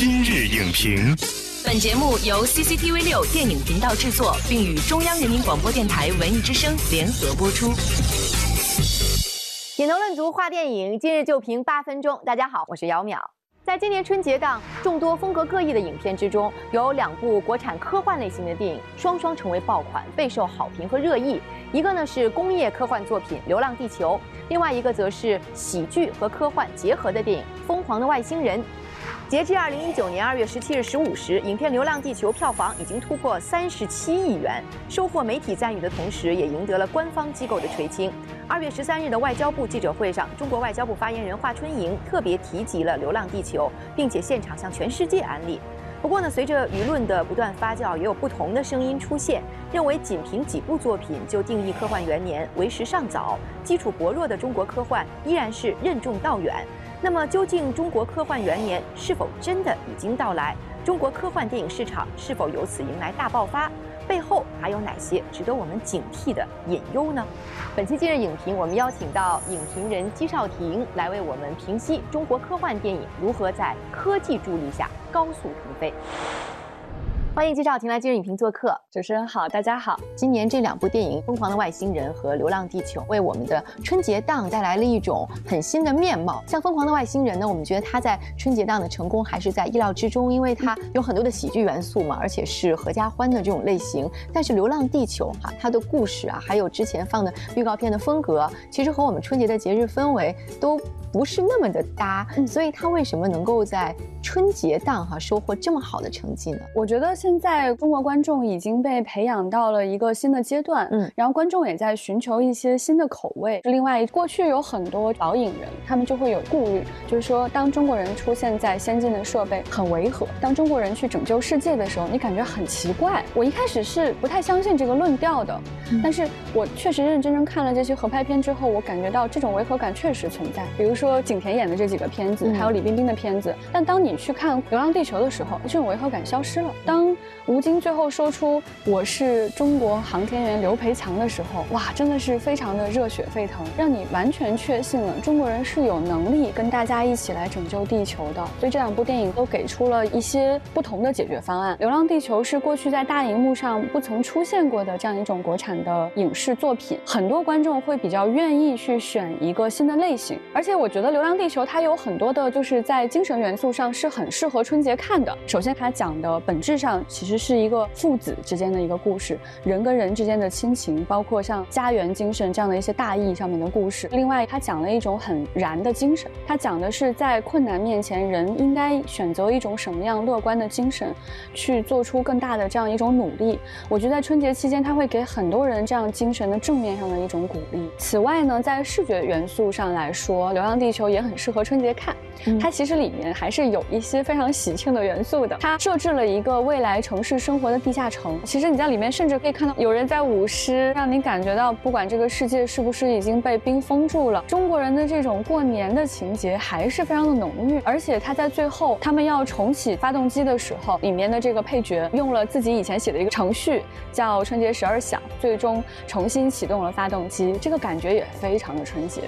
今日影评，本节目由 CCTV 六电影频道制作，并与中央人民广播电台文艺之声联合播出。品头论足话电影，今日就评八分钟。大家好，我是姚淼。在今年春节档众多风格各异的影片之中，有两部国产科幻类型的电影双双成为爆款，备受好评和热议。一个呢是工业科幻作品《流浪地球》，另外一个则是喜剧和科幻结合的电影《疯狂的外星人》。截至二零一九年二月十七日十五时，影片《流浪地球》票房已经突破三十七亿元，收获媒体赞誉的同时，也赢得了官方机构的垂青。二月十三日的外交部记者会上，中国外交部发言人华春莹特别提及了《流浪地球》，并且现场向全世界安利。不过呢，随着舆论的不断发酵，也有不同的声音出现，认为仅凭几部作品就定义科幻元年为时尚早，基础薄弱的中国科幻依然是任重道远。那么，究竟中国科幻元年是否真的已经到来？中国科幻电影市场是否由此迎来大爆发？背后还有哪些值得我们警惕的隐忧呢？本期今日影评，我们邀请到影评人姬少婷来为我们评析中国科幻电影如何在科技助力下高速腾飞。欢迎季少廷来今日影评做客。主持人好，大家好。今年这两部电影《疯狂的外星人》和《流浪地球》为我们的春节档带来了一种很新的面貌。像《疯狂的外星人》呢，我们觉得它在春节档的成功还是在意料之中，因为它有很多的喜剧元素嘛，而且是合家欢的这种类型。但是《流浪地球》哈，它的故事啊，还有之前放的预告片的风格，其实和我们春节的节日氛围都不是那么的搭。所以他为什么能够在春节档哈收获这么好的成绩呢？我觉得现在中国观众已经被培养到了一个新的阶段，嗯，然后观众也在寻求一些新的口味。另外，过去有很多导引人，他们就会有顾虑，就是说，当中国人出现在先进的设备很违和，当中国人去拯救世界的时候，你感觉很奇怪。我一开始是不太相信这个论调的，但是我确实认认真真看了这些合拍片之后，我感觉到这种违和感确实存在。比如说景甜演的这几个片子，还有李冰冰的片子，但当你去看《流浪地球》的时候，这种违和感消失了。当吴京最后说出“我是中国航天员刘培强”的时候，哇，真的是非常的热血沸腾，让你完全确信了中国人是有能力跟大家一起来拯救地球的。所以这两部电影都给出了一些不同的解决方案。《流浪地球》是过去在大荧幕上不曾出现过的这样一种国产的影视作品，很多观众会比较愿意去选一个新的类型。而且我我觉得《流浪地球》它有很多的就是在精神元素上是很适合春节看的。首先，它讲的本质上其实。是一个父子之间的一个故事，人跟人之间的亲情，包括像家园精神这样的一些大义上面的故事。另外，它讲了一种很燃的精神，它讲的是在困难面前，人应该选择一种什么样乐观的精神，去做出更大的这样一种努力。我觉得在春节期间，它会给很多人这样精神的正面上的一种鼓励。此外呢，在视觉元素上来说，《流浪地球》也很适合春节看。它其实里面还是有一些非常喜庆的元素的。它设置了一个未来城市生活的地下城，其实你在里面甚至可以看到有人在舞狮，让你感觉到不管这个世界是不是已经被冰封住了，中国人的这种过年的情节还是非常的浓郁。而且它在最后他们要重启发动机的时候，里面的这个配角用了自己以前写的一个程序，叫春节十二响，最终重新启动了发动机，这个感觉也非常的春节。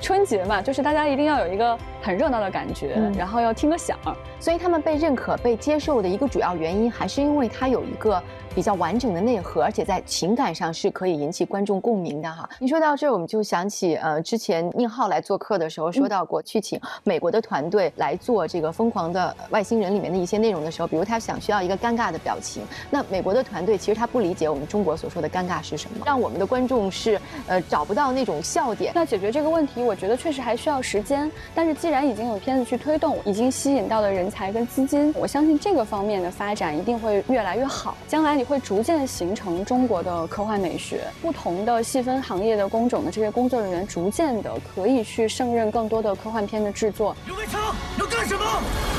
春节嘛，就是大大家一定要有一个很热闹的感觉，然后要听个响，所以他们被认可、被接受的一个主要原因，还是因为它有一个。比较完整的内核，而且在情感上是可以引起观众共鸣的哈。你说到这儿，我们就想起呃，之前宁浩来做客的时候说到过，去请美国的团队来做这个《疯狂的外星人》里面的一些内容的时候，比如他想需要一个尴尬的表情，那美国的团队其实他不理解我们中国所说的尴尬是什么，让我们的观众是呃找不到那种笑点。那解决这个问题，我觉得确实还需要时间。但是既既然已经有片子去推动，已经吸引到了人才跟资金，我相信这个方面的发展一定会越来越好。将来。你会逐渐形成中国的科幻美学，不同的细分行业的工种的这些工作人员，逐渐的可以去胜任更多的科幻片的制作。刘伟强要干什么？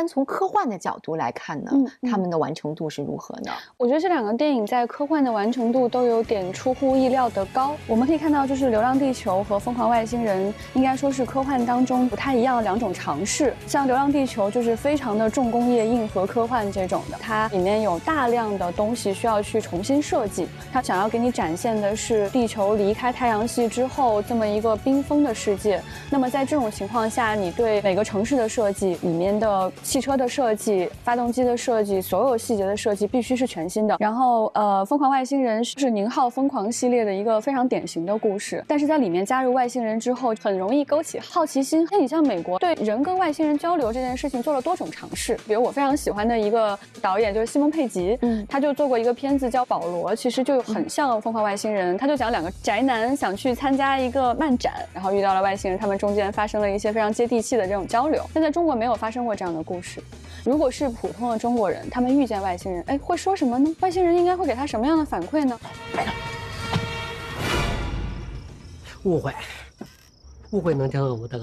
单从科幻的角度来看呢，他们的完成度是如何呢？我觉得这两个电影在科幻的完成度都有点出乎意料的高。我们可以看到，就是《流浪地球》和《疯狂外星人》应该说是科幻当中不太一样的两种尝试。像《流浪地球》就是非常的重工业、硬核科幻这种的，它里面有大量的东西需要去重新设计。它想要给你展现的是地球离开太阳系之后这么一个冰封的世界。那么在这种情况下，你对每个城市的设计、里面的汽车的设计、发动机的设计、所有细节的设计必须是全新的。然后，呃，《疯狂外星人》是宁浩疯狂系列的一个非常典型的故事，但是在里面加入外星人之后，很容易勾起好奇心。那你像美国对人跟外星人交流这件事情做了多种尝试，比如我非常喜欢的一个导演就是西蒙佩吉，嗯，他就做过一个片子叫《保罗》，其实就很像《疯狂外星人》，他就讲两个宅男想去参加一个漫展，然后遇到了外星人，他们中间发生了一些非常接地气的这种交流。但在中国没有发生过这样的故事。如果是普通的中国人，他们遇见外星人，哎，会说什么呢？外星人应该会给他什么样的反馈呢？误会，误会能成偶得。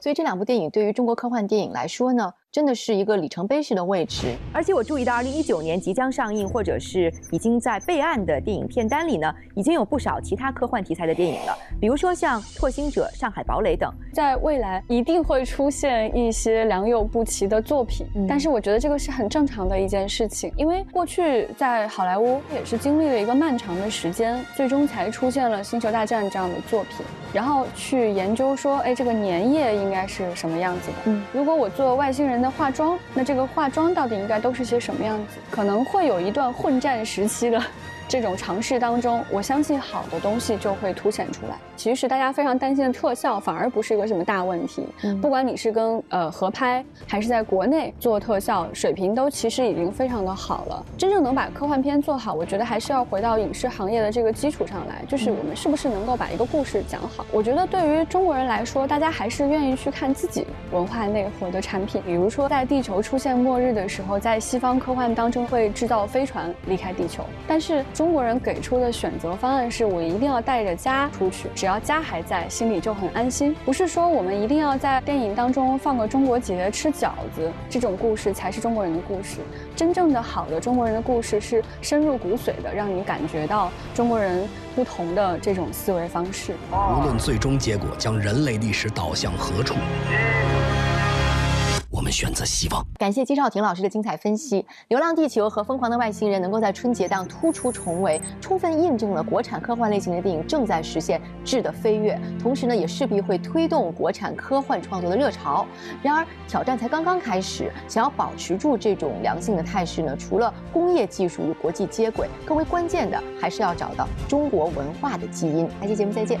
所以这两部电影对于中国科幻电影来说呢？真的是一个里程碑式的位置，而且我注意到，二零一九年即将上映或者是已经在备案的电影片单里呢，已经有不少其他科幻题材的电影了，比如说像《拓星者》《上海堡垒》等，在未来一定会出现一些良莠不齐的作品。但是我觉得这个是很正常的一件事情，因为过去在好莱坞也是经历了一个漫长的时间，最终才出现了《星球大战》这样的作品，然后去研究说，哎，这个粘液应该是什么样子的？嗯，如果我做外星人。的化妆，那这个化妆到底应该都是些什么样子？可能会有一段混战时期的。这种尝试当中，我相信好的东西就会凸显出来。其实大家非常担心的特效，反而不是一个什么大问题。不管你是跟呃合拍，还是在国内做特效，水平都其实已经非常的好了。真正能把科幻片做好，我觉得还是要回到影视行业的这个基础上来，就是我们是不是能够把一个故事讲好。我觉得对于中国人来说，大家还是愿意去看自己文化内核的产品。比如说，在地球出现末日的时候，在西方科幻当中会制造飞船离开地球，但是。中国人给出的选择方案是我一定要带着家出去，只只要家还在，心里就很安心。不是说我们一定要在电影当中放个中国节吃饺子，这种故事才是中国人的故事。真正的好的中国人的故事是深入骨髓的，让你感觉到中国人不同的这种思维方式。无论最终结果将人类历史导向何处。我们选择希望。感谢金少廷老师的精彩分析，《流浪地球》和《疯狂的外星人》能够在春节档突出重围，充分印证了国产科幻类型的电影正在实现质的飞跃，同时呢，也势必会推动国产科幻创作的热潮。然而，挑战才刚刚开始，想要保持住这种良性的态势呢，除了工业技术与国际接轨，更为关键的还是要找到中国文化的基因。下期节目再见。